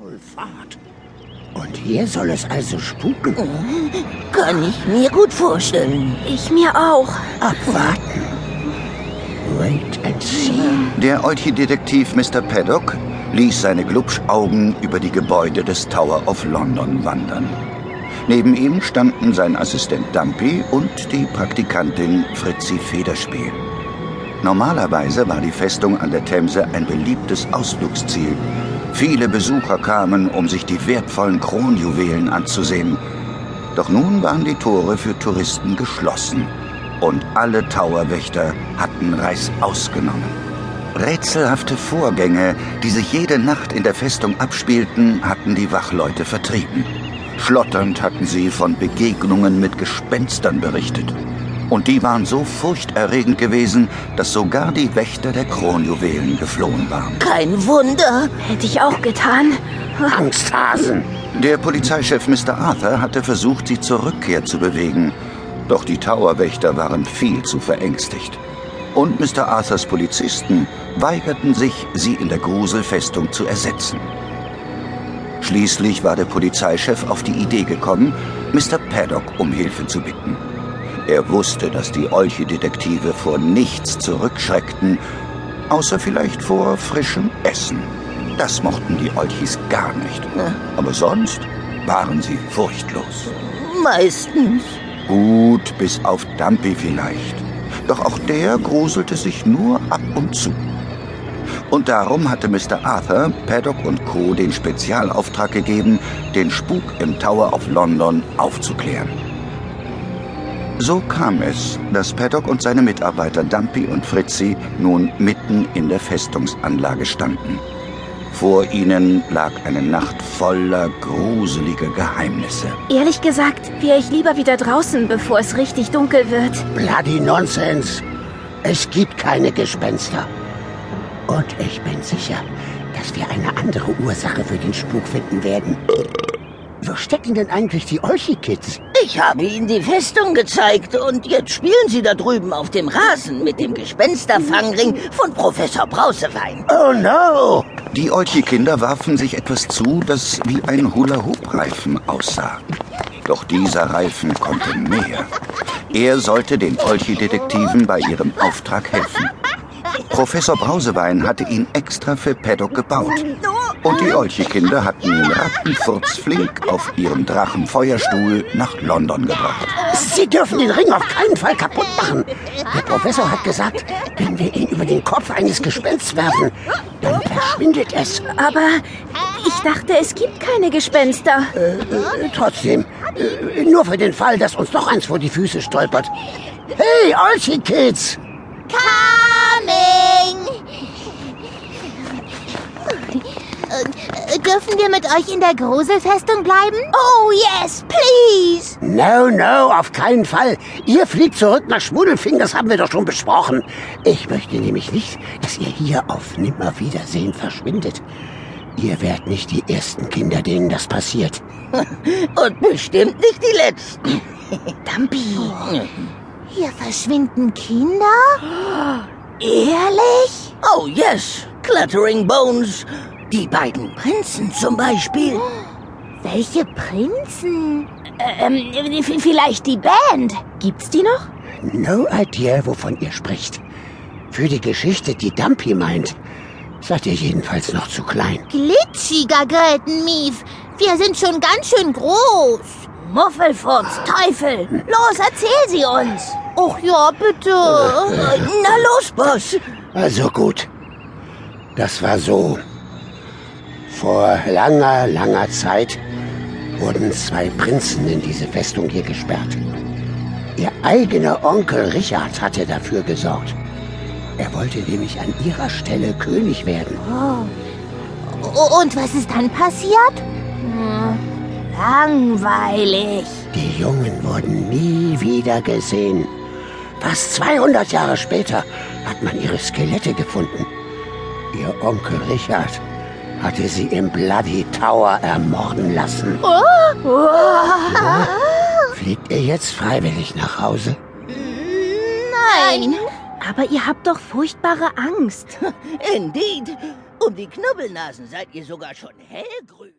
Maulfahrt. Und hier soll es also spuken? Kann ich mir gut vorstellen. Ich mir auch. Abwarten. Wait and see. Der Olchi-Detektiv Mr. Paddock ließ seine Glubschaugen über die Gebäude des Tower of London wandern. Neben ihm standen sein Assistent Dumpy und die Praktikantin Fritzi Federspiel. Normalerweise war die Festung an der Themse ein beliebtes Ausflugsziel. Viele Besucher kamen, um sich die wertvollen Kronjuwelen anzusehen. Doch nun waren die Tore für Touristen geschlossen und alle Towerwächter hatten Reis ausgenommen. Rätselhafte Vorgänge, die sich jede Nacht in der Festung abspielten, hatten die Wachleute vertrieben. Schlotternd hatten sie von Begegnungen mit Gespenstern berichtet. Und die waren so furchterregend gewesen, dass sogar die Wächter der Kronjuwelen geflohen waren. Kein Wunder. Hätte ich auch getan. Angsthasen. Der Polizeichef Mr. Arthur hatte versucht, sie zur Rückkehr zu bewegen. Doch die Towerwächter waren viel zu verängstigt. Und Mr. Arthurs Polizisten weigerten sich, sie in der Gruselfestung zu ersetzen. Schließlich war der Polizeichef auf die Idee gekommen, Mr. Paddock um Hilfe zu bitten. Er wusste, dass die Olche-Detektive vor nichts zurückschreckten, außer vielleicht vor frischem Essen. Das mochten die Olchis gar nicht. Aber sonst waren sie furchtlos. Meistens. Gut, bis auf Dumpy vielleicht. Doch auch der gruselte sich nur ab und zu. Und darum hatte Mr. Arthur, Paddock und Co. den Spezialauftrag gegeben, den Spuk im Tower of London aufzuklären. So kam es, dass Paddock und seine Mitarbeiter Dumpy und Fritzi nun mitten in der Festungsanlage standen. Vor ihnen lag eine Nacht voller gruseliger Geheimnisse. Ehrlich gesagt, wäre ich lieber wieder draußen, bevor es richtig dunkel wird. Bloody Nonsense. Es gibt keine Gespenster. Und ich bin sicher, dass wir eine andere Ursache für den Spuk finden werden. Wo stecken denn eigentlich die Olchi-Kids? Ich habe Ihnen die Festung gezeigt und jetzt spielen Sie da drüben auf dem Rasen mit dem Gespensterfangring von Professor Brausewein. Oh no! Die Olchi-Kinder warfen sich etwas zu, das wie ein Hula-Hoop-Reifen aussah. Doch dieser Reifen konnte mehr. Er sollte den Olchi-Detektiven bei ihrem Auftrag helfen. Professor Brausewein hatte ihn extra für Paddock gebaut. Und die Olchi-Kinder hatten ihn rattenfurzflink auf ihrem Drachenfeuerstuhl nach London gebracht. Sie dürfen den Ring auf keinen Fall kaputt machen. Der Professor hat gesagt, wenn wir ihn über den Kopf eines Gespensts werfen, dann verschwindet es. Aber ich dachte, es gibt keine Gespenster. Äh, trotzdem, äh, nur für den Fall, dass uns doch eins vor die Füße stolpert. Hey, Olchi-Kids! Coming! Äh, Dürfen wir mit euch in der Gruselfestung bleiben? Oh, yes, please! No, no, auf keinen Fall. Ihr fliegt zurück nach Schmuddelfing, das haben wir doch schon besprochen. Ich möchte nämlich nicht, dass ihr hier auf Nimmerwiedersehen verschwindet. Ihr werdet nicht die ersten Kinder, denen das passiert. Und bestimmt nicht die letzten. Dumpy. Hier verschwinden Kinder? Ehrlich? Oh yes, Clattering Bones. Die beiden Prinzen zum Beispiel. Welche Prinzen? Ähm, vielleicht die Band. Gibt's die noch? No idea, wovon ihr spricht. Für die Geschichte, die Dumpy meint, seid ihr jedenfalls noch zu klein. Glitschiger Grettenmief. Wir sind schon ganz schön groß. Muffelfurz, Teufel. Los, erzähl sie uns. Och ja, bitte. Na los, Boss. Also gut. Das war so. Vor langer, langer Zeit wurden zwei Prinzen in diese Festung hier gesperrt. Ihr eigener Onkel Richard hatte dafür gesorgt. Er wollte nämlich an ihrer Stelle König werden. O- Und was ist dann passiert? Langweilig. Die Jungen wurden nie wieder gesehen. Fast 200 Jahre später hat man ihre Skelette gefunden. Ihr Onkel Richard hatte sie im Bloody Tower ermorden lassen. Fliegt ihr jetzt freiwillig nach Hause? Nein. Aber ihr habt doch furchtbare Angst. Indeed. Um die Knubbelnasen seid ihr sogar schon hellgrün.